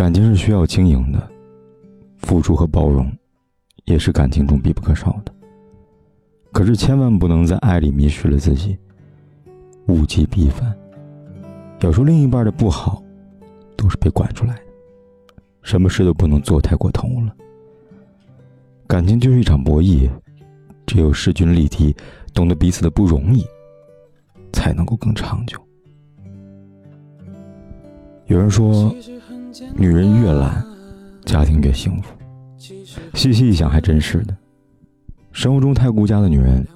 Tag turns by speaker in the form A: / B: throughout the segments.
A: 感情是需要经营的，付出和包容，也是感情中必不可少的。可是千万不能在爱里迷失了自己，物极必反。有时候另一半的不好，都是被惯出来的。什么事都不能做太过头了。感情就是一场博弈，只有势均力敌，懂得彼此的不容易，才能够更长久。有人说。女人越懒，家庭越幸福。细细一想，还真是的。生活中太顾家的女人，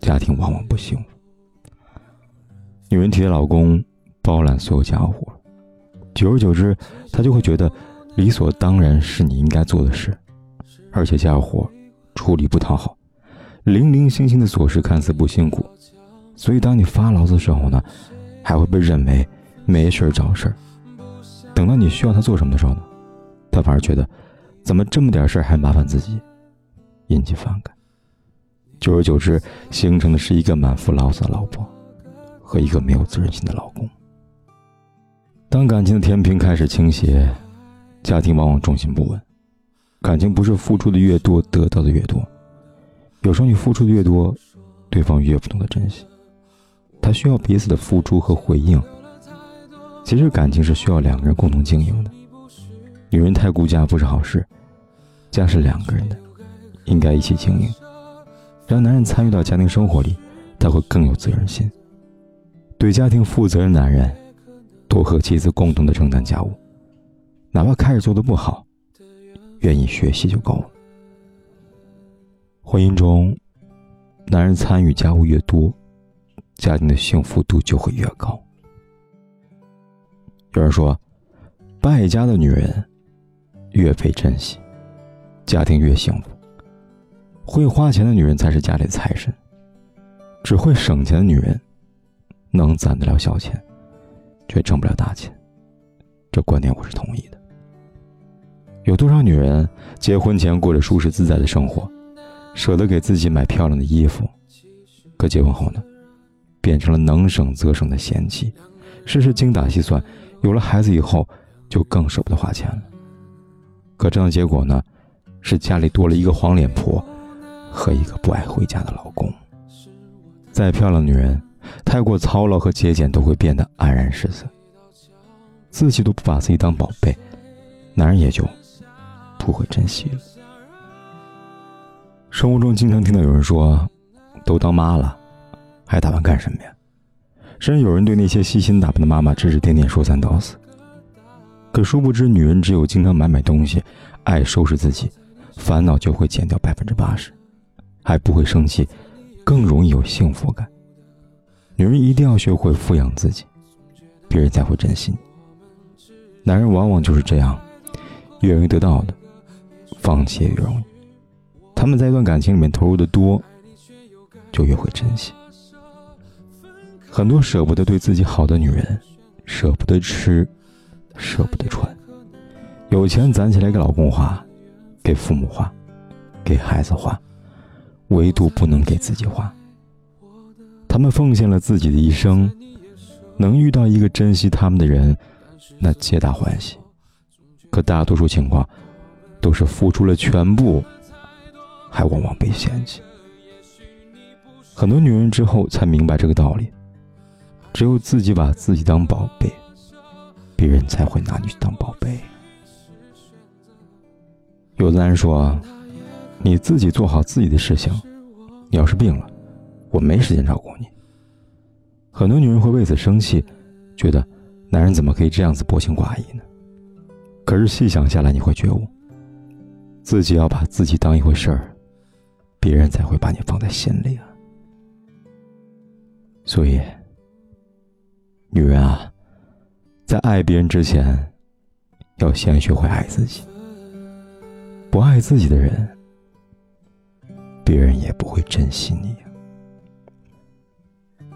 A: 家庭往往不幸福。女人体贴老公，包揽所有家务，久而久之，她就会觉得理所当然是你应该做的事。而且家务活处理不讨好，零零星星的琐事看似不辛苦，所以当你发牢骚的时候呢，还会被认为没事找事儿。等到你需要他做什么的时候呢，他反而觉得，怎么这么点事儿还麻烦自己，引起反感。久而久之，形成的是一个满腹牢骚的老婆，和一个没有责任心的老公。当感情的天平开始倾斜，家庭往往重心不稳。感情不是付出的越多得到的越多，有时候你付出的越多，对方越不懂得珍惜。他需要彼此的付出和回应。其实感情是需要两个人共同经营的，女人太顾家不是好事，家是两个人的，应该一起经营。让男人参与到家庭生活里，他会更有责任心。对家庭负责任的男人，多和妻子共同的承担家务，哪怕开始做的不好，愿意学习就够了。婚姻中，男人参与家务越多，家庭的幸福度就会越高。有人说，败家的女人越被珍惜，家庭越幸福。会花钱的女人才是家里的财神。只会省钱的女人，能攒得了小钱，却挣不了大钱。这观点我是同意的。有多少女人结婚前过着舒适自在的生活，舍得给自己买漂亮的衣服，可结婚后呢，变成了能省则省的贤妻，事事精打细算。有了孩子以后，就更舍不得花钱了。可这样的结果呢，是家里多了一个黄脸婆和一个不爱回家的老公。再漂亮的女人，太过操劳和节俭，都会变得黯然失色。自己都不把自己当宝贝，男人也就不会珍惜了。生活中经常听到有人说：“都当妈了，还打扮干什么呀？”甚至有人对那些细心打扮的妈妈指指点点、说三道四。可殊不知，女人只有经常买买东西，爱收拾自己，烦恼就会减掉百分之八十，还不会生气，更容易有幸福感。女人一定要学会富养自己，别人才会珍惜。男人往往就是这样，越容易得到的，放弃也越容易。他们在一段感情里面投入的多，就越会珍惜。很多舍不得对自己好的女人，舍不得吃，舍不得穿，有钱攒起来给老公花，给父母花，给孩子花，唯独不能给自己花。他们奉献了自己的一生，能遇到一个珍惜他们的人，那皆大欢喜。可大多数情况，都是付出了全部，还往往被嫌弃。很多女人之后才明白这个道理。只有自己把自己当宝贝，别人才会拿你当宝贝。有的人说：“你自己做好自己的事情，你要是病了，我没时间照顾你。”很多女人会为此生气，觉得男人怎么可以这样子薄情寡义呢？可是细想下来，你会觉悟，自己要把自己当一回事儿，别人才会把你放在心里啊。所以。女人啊，在爱别人之前，要先学会爱自己。不爱自己的人，别人也不会珍惜你。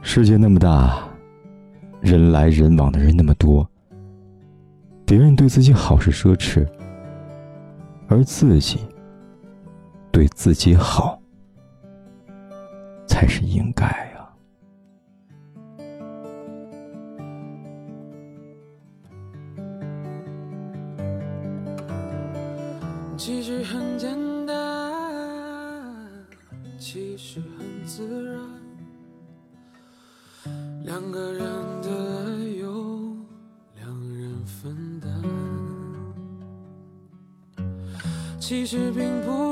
A: 世界那么大，人来人往的人那么多，别人对自己好是奢侈，而自己对自己好才是应该
B: 很简单，其实很自然。两个人的爱由两人分担，其实并不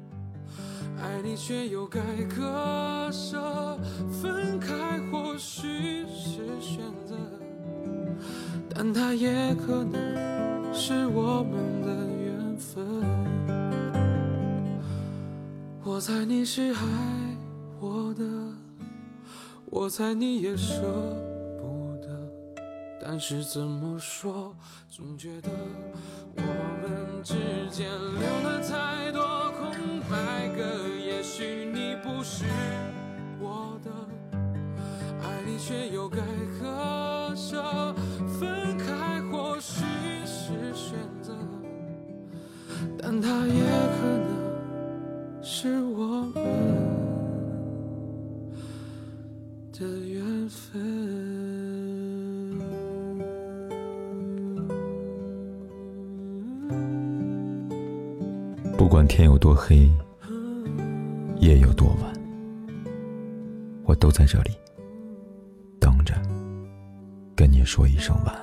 B: 爱你却又该割舍，分开或许是选择，但它也可能是我们的缘分。我猜你是爱我的，我猜你也舍不得，但是怎么说，总觉得我们之间留了太不是我的，爱你却又该割舍，分开或许是选择，但它也可能是我们的缘分。
A: 不管天有多黑，夜有多晚，我都在这里等着，跟你说一声晚安。